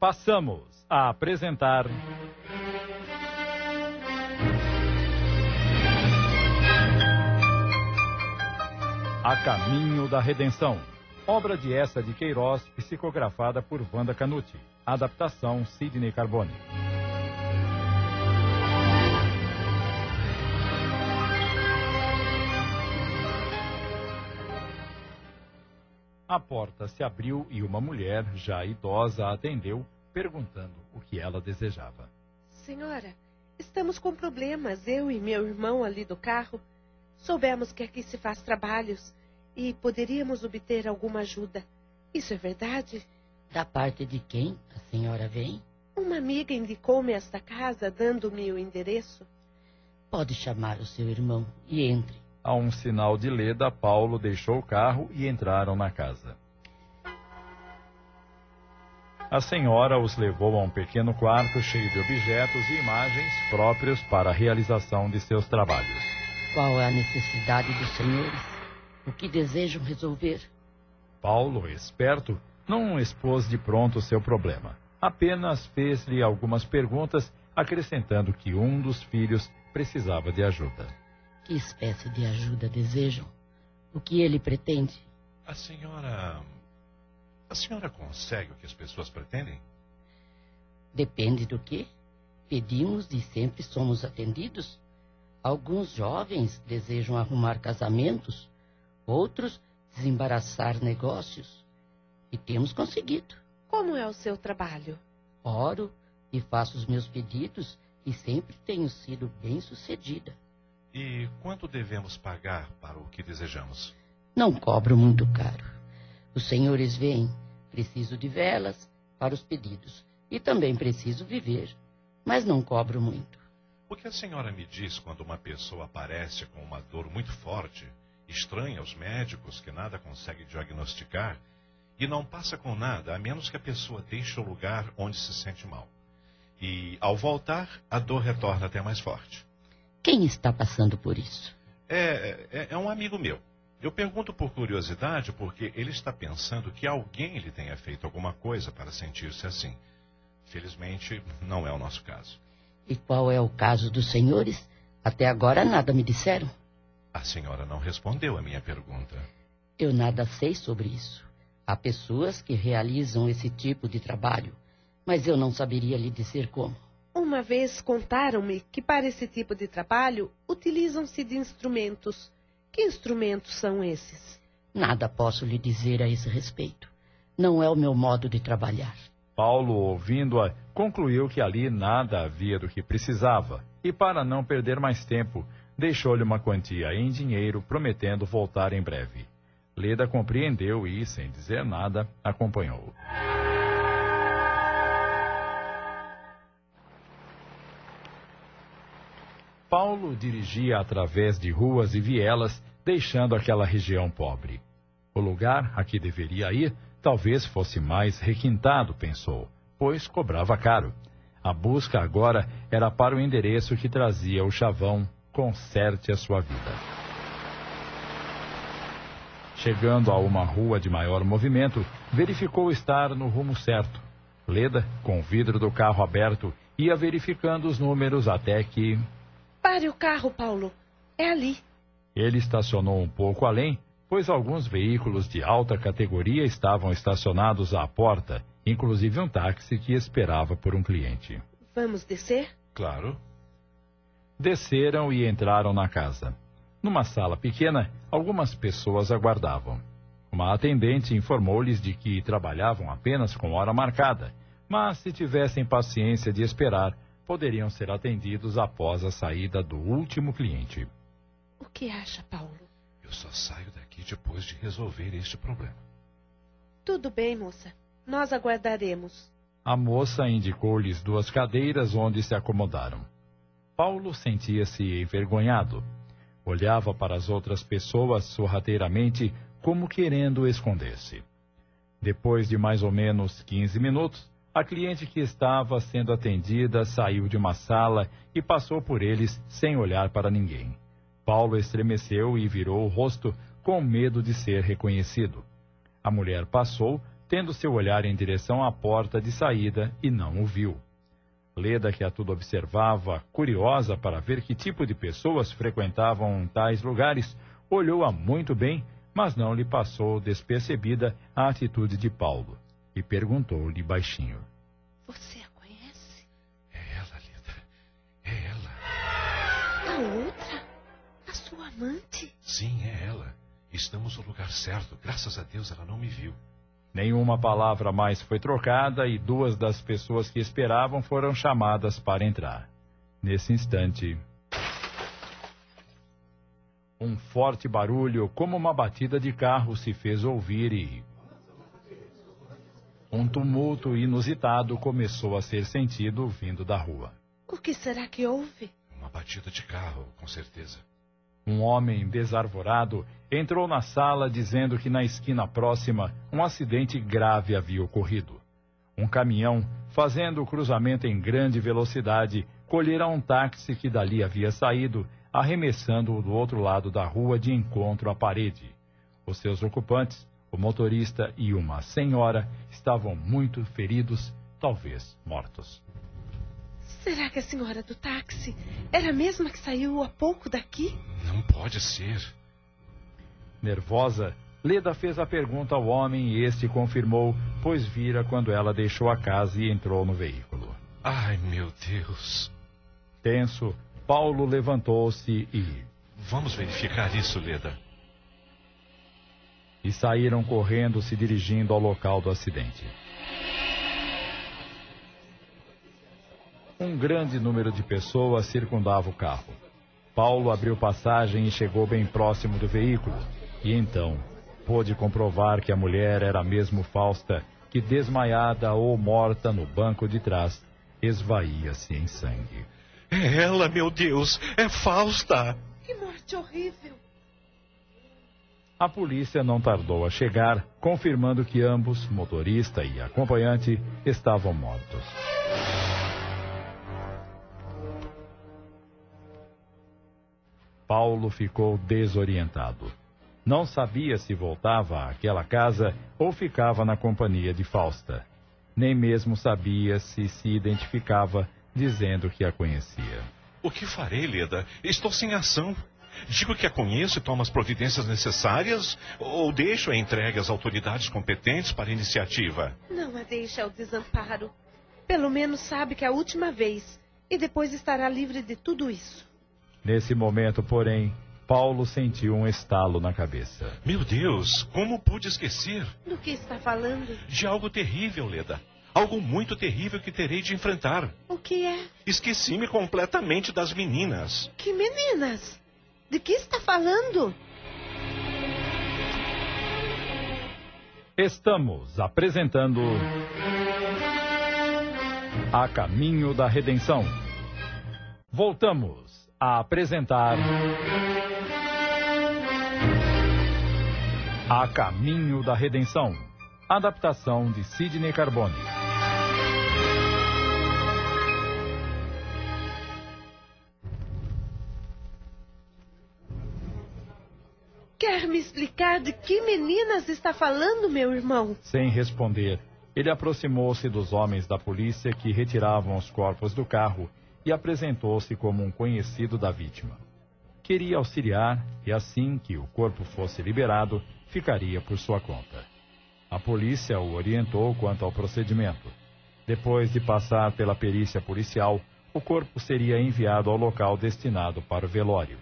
Passamos a apresentar. A Caminho da Redenção. Obra de essa de Queiroz, psicografada por Wanda Canuti. Adaptação Sidney Carbone. A porta se abriu e uma mulher, já idosa, a atendeu, perguntando o que ela desejava. Senhora, estamos com problemas, eu e meu irmão ali do carro. Soubemos que aqui se faz trabalhos e poderíamos obter alguma ajuda. Isso é verdade? Da parte de quem a senhora vem? Uma amiga indicou-me esta casa, dando-me o endereço. Pode chamar o seu irmão e entre. A um sinal de Leda, Paulo deixou o carro e entraram na casa. A senhora os levou a um pequeno quarto cheio de objetos e imagens próprios para a realização de seus trabalhos. Qual é a necessidade dos senhores? O que desejam resolver? Paulo, esperto, não expôs de pronto seu problema. Apenas fez-lhe algumas perguntas, acrescentando que um dos filhos precisava de ajuda. Que espécie de ajuda desejam? O que ele pretende? A senhora. A senhora consegue o que as pessoas pretendem? Depende do que. Pedimos e sempre somos atendidos. Alguns jovens desejam arrumar casamentos, outros desembaraçar negócios. E temos conseguido. Como é o seu trabalho? Oro e faço os meus pedidos e sempre tenho sido bem sucedida. E quanto devemos pagar para o que desejamos? Não cobro muito caro. Os senhores veem, preciso de velas para os pedidos e também preciso viver, mas não cobro muito. O que a senhora me diz quando uma pessoa aparece com uma dor muito forte, estranha aos médicos que nada conseguem diagnosticar e não passa com nada a menos que a pessoa deixe o lugar onde se sente mal? E ao voltar, a dor retorna até mais forte. Quem está passando por isso? É, é, é, um amigo meu. Eu pergunto por curiosidade porque ele está pensando que alguém lhe tenha feito alguma coisa para sentir-se assim. Felizmente, não é o nosso caso. E qual é o caso dos senhores? Até agora nada me disseram. A senhora não respondeu a minha pergunta. Eu nada sei sobre isso. Há pessoas que realizam esse tipo de trabalho, mas eu não saberia lhe dizer como. Uma vez contaram-me que para esse tipo de trabalho utilizam-se de instrumentos. Que instrumentos são esses? Nada posso lhe dizer a esse respeito. Não é o meu modo de trabalhar. Paulo, ouvindo-a, concluiu que ali nada havia do que precisava e, para não perder mais tempo, deixou-lhe uma quantia em dinheiro, prometendo voltar em breve. Leda compreendeu e, sem dizer nada, acompanhou. Paulo dirigia através de ruas e vielas, deixando aquela região pobre. O lugar a que deveria ir talvez fosse mais requintado, pensou, pois cobrava caro. A busca agora era para o endereço que trazia o chavão Conserte a sua vida. Chegando a uma rua de maior movimento, verificou estar no rumo certo. Leda, com o vidro do carro aberto, ia verificando os números até que Pare o carro, Paulo. É ali. Ele estacionou um pouco além, pois alguns veículos de alta categoria estavam estacionados à porta, inclusive um táxi que esperava por um cliente. Vamos descer? Claro. Desceram e entraram na casa. Numa sala pequena, algumas pessoas aguardavam. Uma atendente informou-lhes de que trabalhavam apenas com hora marcada, mas se tivessem paciência de esperar, poderiam ser atendidos após a saída do último cliente. O que acha, Paulo? Eu só saio daqui depois de resolver este problema. Tudo bem, moça. Nós aguardaremos. A moça indicou-lhes duas cadeiras onde se acomodaram. Paulo sentia-se envergonhado. Olhava para as outras pessoas sorrateiramente, como querendo esconder-se. Depois de mais ou menos 15 minutos, a cliente que estava sendo atendida saiu de uma sala e passou por eles sem olhar para ninguém. Paulo estremeceu e virou o rosto com medo de ser reconhecido. A mulher passou, tendo seu olhar em direção à porta de saída e não o viu. Leda, que a tudo observava, curiosa para ver que tipo de pessoas frequentavam tais lugares, olhou-a muito bem, mas não lhe passou despercebida a atitude de Paulo, e perguntou-lhe baixinho: Você a conhece? É ela, Leda. É ela. A outra? A sua amante? Sim, é ela. Estamos no lugar certo. Graças a Deus ela não me viu. Nenhuma palavra mais foi trocada e duas das pessoas que esperavam foram chamadas para entrar. Nesse instante, um forte barulho, como uma batida de carro, se fez ouvir e. Um tumulto inusitado começou a ser sentido vindo da rua. O que será que houve? Uma batida de carro, com certeza. Um homem desarvorado entrou na sala dizendo que na esquina próxima um acidente grave havia ocorrido. Um caminhão, fazendo o cruzamento em grande velocidade, colhera um táxi que dali havia saído, arremessando-o do outro lado da rua de encontro à parede. Os seus ocupantes, o motorista e uma senhora, estavam muito feridos, talvez mortos. Será que a senhora do táxi era a mesma que saiu há pouco daqui? Não pode ser. Nervosa, Leda fez a pergunta ao homem e este confirmou, pois vira quando ela deixou a casa e entrou no veículo. Ai, meu Deus. Tenso, Paulo levantou-se e. Vamos verificar isso, Leda. E saíram correndo, se dirigindo ao local do acidente. Um grande número de pessoas circundava o carro. Paulo abriu passagem e chegou bem próximo do veículo. E então pôde comprovar que a mulher era mesmo Fausta, que desmaiada ou morta no banco de trás, esvaía-se em sangue. É ela, meu Deus! É Fausta! Que morte horrível! A polícia não tardou a chegar, confirmando que ambos, motorista e acompanhante, estavam mortos. Paulo ficou desorientado. Não sabia se voltava àquela casa ou ficava na companhia de Fausta. Nem mesmo sabia se se identificava, dizendo que a conhecia. O que farei, Leda? Estou sem ação. Digo que a conheço e tomo as providências necessárias ou deixo a entregue às autoridades competentes para iniciativa? Não a deixe ao desamparo. Pelo menos sabe que é a última vez e depois estará livre de tudo isso. Nesse momento, porém, Paulo sentiu um estalo na cabeça. Meu Deus, como pude esquecer? Do que está falando? De algo terrível, Leda. Algo muito terrível que terei de enfrentar. O que é? Esqueci-me completamente das meninas. Que meninas? De que está falando? Estamos apresentando. A Caminho da Redenção. Voltamos a apresentar. A Caminho da Redenção. Adaptação de Sidney Carbone. Quer me explicar de que meninas está falando, meu irmão? Sem responder, ele aproximou-se dos homens da polícia que retiravam os corpos do carro e apresentou-se como um conhecido da vítima. Queria auxiliar e, assim que o corpo fosse liberado, ficaria por sua conta. A polícia o orientou quanto ao procedimento. Depois de passar pela perícia policial, o corpo seria enviado ao local destinado para o velório.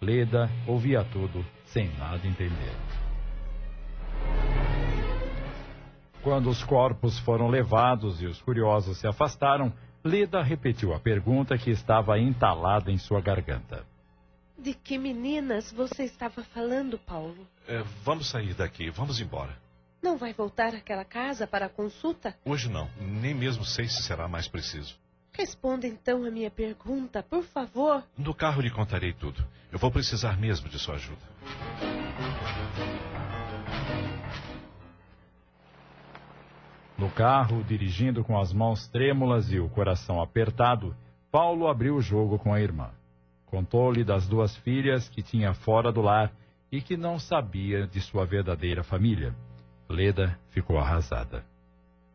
Leda ouvia tudo sem nada entender. Quando os corpos foram levados e os curiosos se afastaram, Leda repetiu a pergunta que estava entalada em sua garganta. De que meninas você estava falando, Paulo? É, vamos sair daqui, vamos embora. Não vai voltar àquela casa para a consulta? Hoje não, nem mesmo sei se será mais preciso. Responda então a minha pergunta, por favor. No carro lhe contarei tudo. Eu vou precisar mesmo de sua ajuda. No carro, dirigindo com as mãos trêmulas e o coração apertado, Paulo abriu o jogo com a irmã. Contou-lhe das duas filhas que tinha fora do lar e que não sabia de sua verdadeira família. Leda ficou arrasada.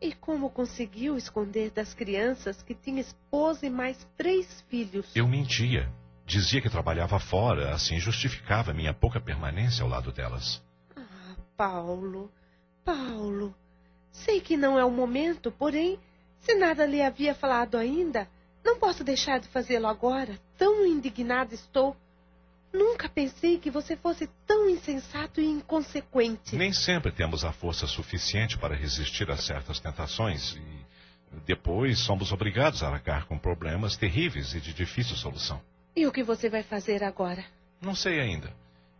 E como conseguiu esconder das crianças que tinha esposa e mais três filhos? Eu mentia. Dizia que trabalhava fora, assim justificava minha pouca permanência ao lado delas. Ah, Paulo, Paulo. Sei que não é o momento, porém, se nada lhe havia falado ainda, não posso deixar de fazê-lo agora. Tão indignada estou. Nunca pensei que você fosse tão insensato e inconsequente. Nem sempre temos a força suficiente para resistir a certas tentações e depois somos obrigados a arcar com problemas terríveis e de difícil solução. E o que você vai fazer agora? Não sei ainda.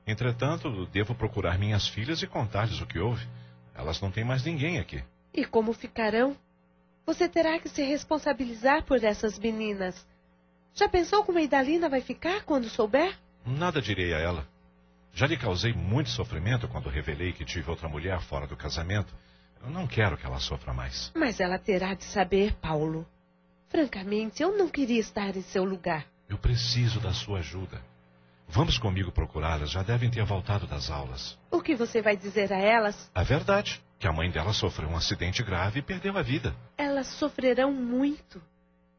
Entretanto, devo procurar minhas filhas e contar-lhes o que houve. Elas não têm mais ninguém aqui. E como ficarão? Você terá que se responsabilizar por essas meninas. Já pensou como a Idalina vai ficar quando souber? Nada direi a ela. Já lhe causei muito sofrimento quando revelei que tive outra mulher fora do casamento. Eu não quero que ela sofra mais. Mas ela terá de saber, Paulo. Francamente, eu não queria estar em seu lugar. Eu preciso da sua ajuda. Vamos comigo procurá-las. Já devem ter voltado das aulas. O que você vai dizer a elas? A verdade. Que a mãe dela sofreu um acidente grave e perdeu a vida. Elas sofrerão muito.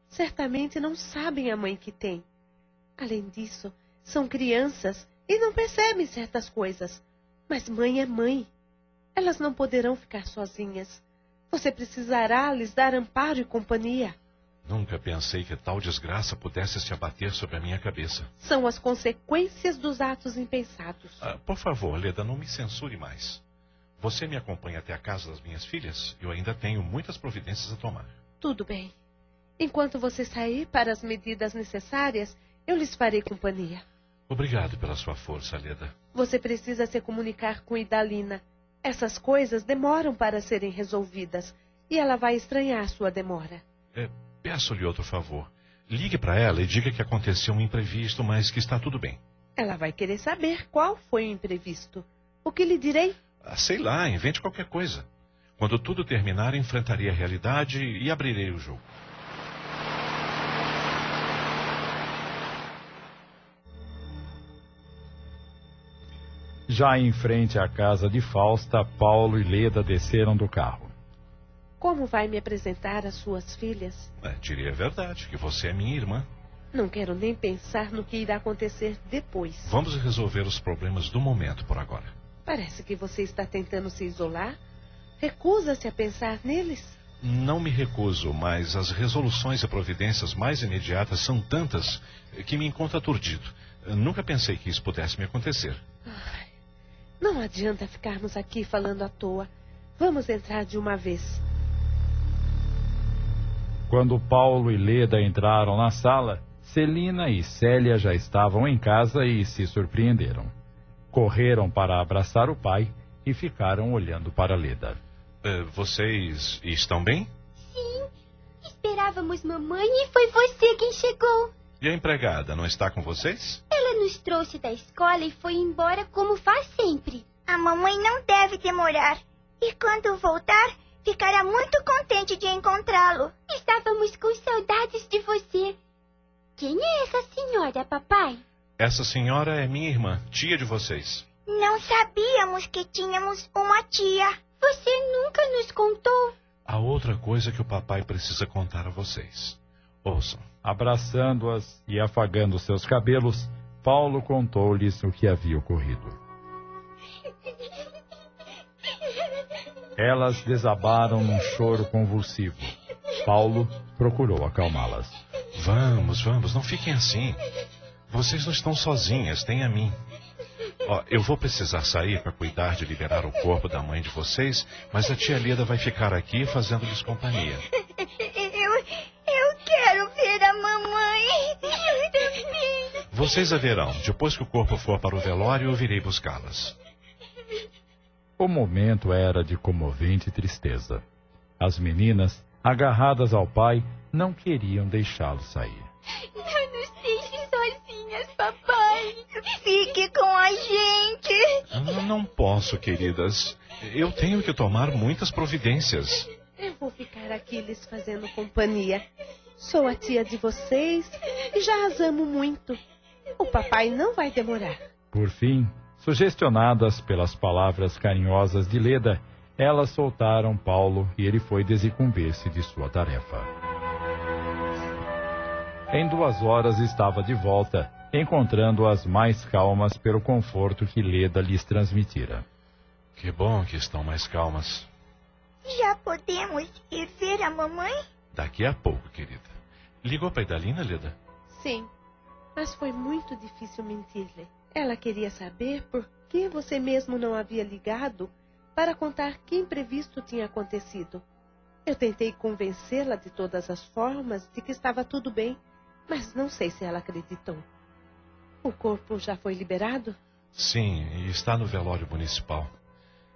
Certamente não sabem a mãe que têm. Além disso, são crianças e não percebem certas coisas. Mas mãe é mãe. Elas não poderão ficar sozinhas. Você precisará lhes dar amparo e companhia. Nunca pensei que tal desgraça pudesse se abater sobre a minha cabeça. São as consequências dos atos impensados. Ah, por favor, Leda, não me censure mais. Você me acompanha até a casa das minhas filhas? Eu ainda tenho muitas providências a tomar. Tudo bem. Enquanto você sair para as medidas necessárias, eu lhes farei companhia. Obrigado pela sua força, Leda. Você precisa se comunicar com Idalina. Essas coisas demoram para serem resolvidas e ela vai estranhar sua demora. É, Peço-lhe outro favor. Ligue para ela e diga que aconteceu um imprevisto, mas que está tudo bem. Ela vai querer saber qual foi o imprevisto. O que lhe direi? Ah, sei lá, invente qualquer coisa. Quando tudo terminar, enfrentarei a realidade e abrirei o jogo. Já em frente à casa de Fausta, Paulo e Leda desceram do carro. Como vai me apresentar às suas filhas? É, diria a verdade, que você é minha irmã. Não quero nem pensar no que irá acontecer depois. Vamos resolver os problemas do momento por agora. Parece que você está tentando se isolar. Recusa-se a pensar neles. Não me recuso, mas as resoluções e providências mais imediatas são tantas que me encontro aturdido. Nunca pensei que isso pudesse me acontecer. Não adianta ficarmos aqui falando à toa. Vamos entrar de uma vez. Quando Paulo e Leda entraram na sala, Celina e Célia já estavam em casa e se surpreenderam. Correram para abraçar o pai e ficaram olhando para Leda. Uh, vocês estão bem? Sim. Esperávamos mamãe e foi você quem chegou. E a empregada não está com vocês? Ela nos trouxe da escola e foi embora como faz sempre. A mamãe não deve demorar. E quando voltar, ficará muito contente de encontrá-lo. Estávamos com saudades de você. Quem é essa senhora, papai? Essa senhora é minha irmã, tia de vocês. Não sabíamos que tínhamos uma tia. Você nunca nos contou. Há outra coisa que o papai precisa contar a vocês. Ouçam. Abraçando-as e afagando seus cabelos, Paulo contou-lhes o que havia ocorrido. Elas desabaram num choro convulsivo. Paulo procurou acalmá-las. Vamos, vamos, não fiquem assim. Vocês não estão sozinhas, tem a mim. Eu vou precisar sair para cuidar de liberar o corpo da mãe de vocês, mas a tia Lida vai ficar aqui fazendo-lhes companhia. Vocês a verão. Depois que o corpo for para o velório, eu virei buscá-las. O momento era de comovente tristeza. As meninas, agarradas ao pai, não queriam deixá-lo sair. Não nos deixe sozinhas, papai. Fique com a gente. Não posso, queridas. Eu tenho que tomar muitas providências. Eu vou ficar aqui lhes fazendo companhia. Sou a tia de vocês e já as amo muito. Papai não vai demorar. Por fim, Sugestionadas pelas palavras carinhosas de Leda, Elas soltaram Paulo e ele foi desincumbir-se de sua tarefa. Em duas horas estava de volta, encontrando-as mais calmas pelo conforto que Leda lhes transmitira. Que bom que estão mais calmas. Já podemos ir ver a mamãe? Daqui a pouco, querida. Ligou para Idalina, Leda? Sim, mas foi muito difícil mentir-lhe. Ela queria saber por que você mesmo não havia ligado para contar que imprevisto tinha acontecido. Eu tentei convencê-la de todas as formas de que estava tudo bem, mas não sei se ela acreditou. O corpo já foi liberado? Sim, e está no velório municipal.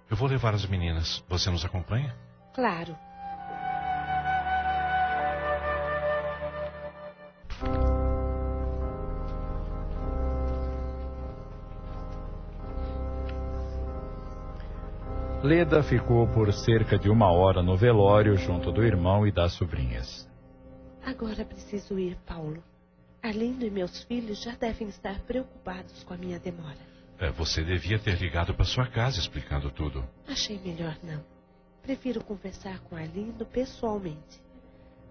Eu vou levar as meninas. Você nos acompanha? Claro. Leda ficou por cerca de uma hora no velório junto do irmão e das sobrinhas. Agora preciso ir, Paulo. Arlindo e meus filhos já devem estar preocupados com a minha demora. É, você devia ter ligado para sua casa explicando tudo. Achei melhor não. Prefiro conversar com Arlindo pessoalmente.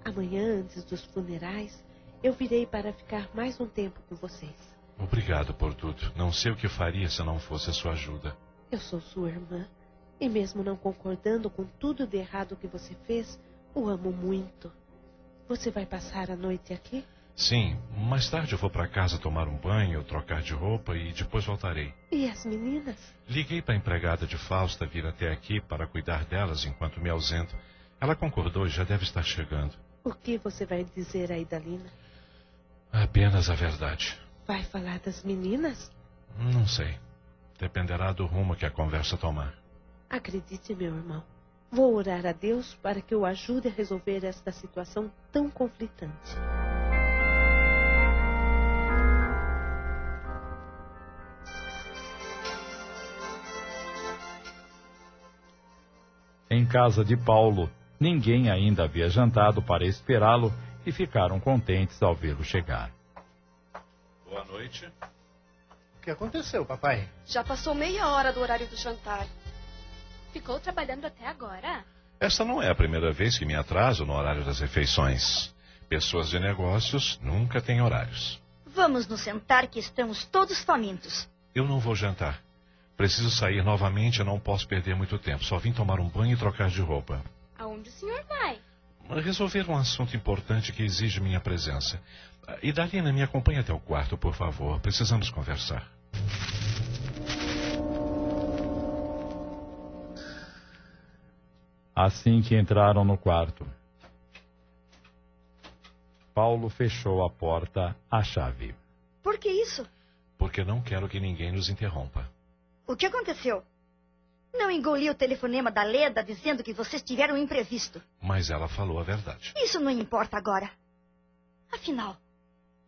Amanhã, antes dos funerais, eu virei para ficar mais um tempo com vocês. Obrigado por tudo. Não sei o que faria se não fosse a sua ajuda. Eu sou sua irmã e mesmo não concordando com tudo de errado que você fez, o amo muito. Você vai passar a noite aqui? Sim, mais tarde eu vou para casa tomar um banho, trocar de roupa e depois voltarei. E as meninas? Liguei para a empregada de Fausta vir até aqui para cuidar delas enquanto me ausento. Ela concordou e já deve estar chegando. O que você vai dizer a Idalina? Apenas a verdade. Vai falar das meninas? Não sei. Dependerá do rumo que a conversa tomar. Acredite, meu irmão. Vou orar a Deus para que o ajude a resolver esta situação tão conflitante. Em casa de Paulo, ninguém ainda havia jantado para esperá-lo e ficaram contentes ao vê-lo chegar. Boa noite. O que aconteceu, papai? Já passou meia hora do horário do jantar. Ficou trabalhando até agora? Esta não é a primeira vez que me atraso no horário das refeições. Pessoas de negócios nunca têm horários. Vamos nos sentar que estamos todos famintos. Eu não vou jantar. Preciso sair novamente e não posso perder muito tempo. Só vim tomar um banho e trocar de roupa. Aonde o senhor vai? Resolver um assunto importante que exige minha presença. E Dalina, me acompanhe até o quarto, por favor. Precisamos conversar. Assim que entraram no quarto, Paulo fechou a porta à chave. Por que isso? Porque não quero que ninguém nos interrompa. O que aconteceu? Não engoli o telefonema da Leda dizendo que vocês tiveram um imprevisto. Mas ela falou a verdade. Isso não importa agora. Afinal,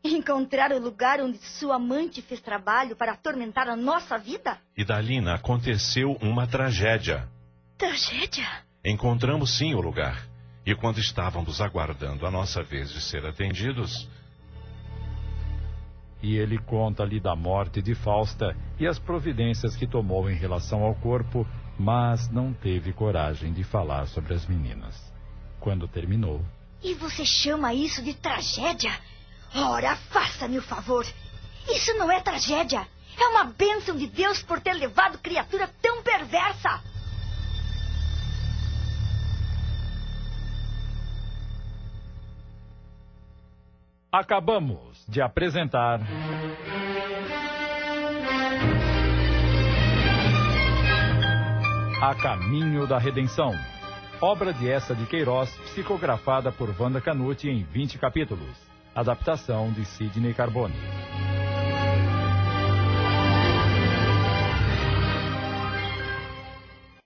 encontrar o lugar onde sua amante fez trabalho para atormentar a nossa vida? E Dalina, aconteceu uma tragédia. Tragédia? Encontramos sim o lugar. E quando estávamos aguardando a nossa vez de ser atendidos. E ele conta-lhe da morte de Fausta e as providências que tomou em relação ao corpo, mas não teve coragem de falar sobre as meninas. Quando terminou. E você chama isso de tragédia? Ora, faça-me o favor. Isso não é tragédia. É uma bênção de Deus por ter levado criatura tão perversa. Acabamos de apresentar. A Caminho da Redenção. Obra de essa de Queiroz, psicografada por Wanda Canuti em 20 capítulos. Adaptação de Sidney Carbone.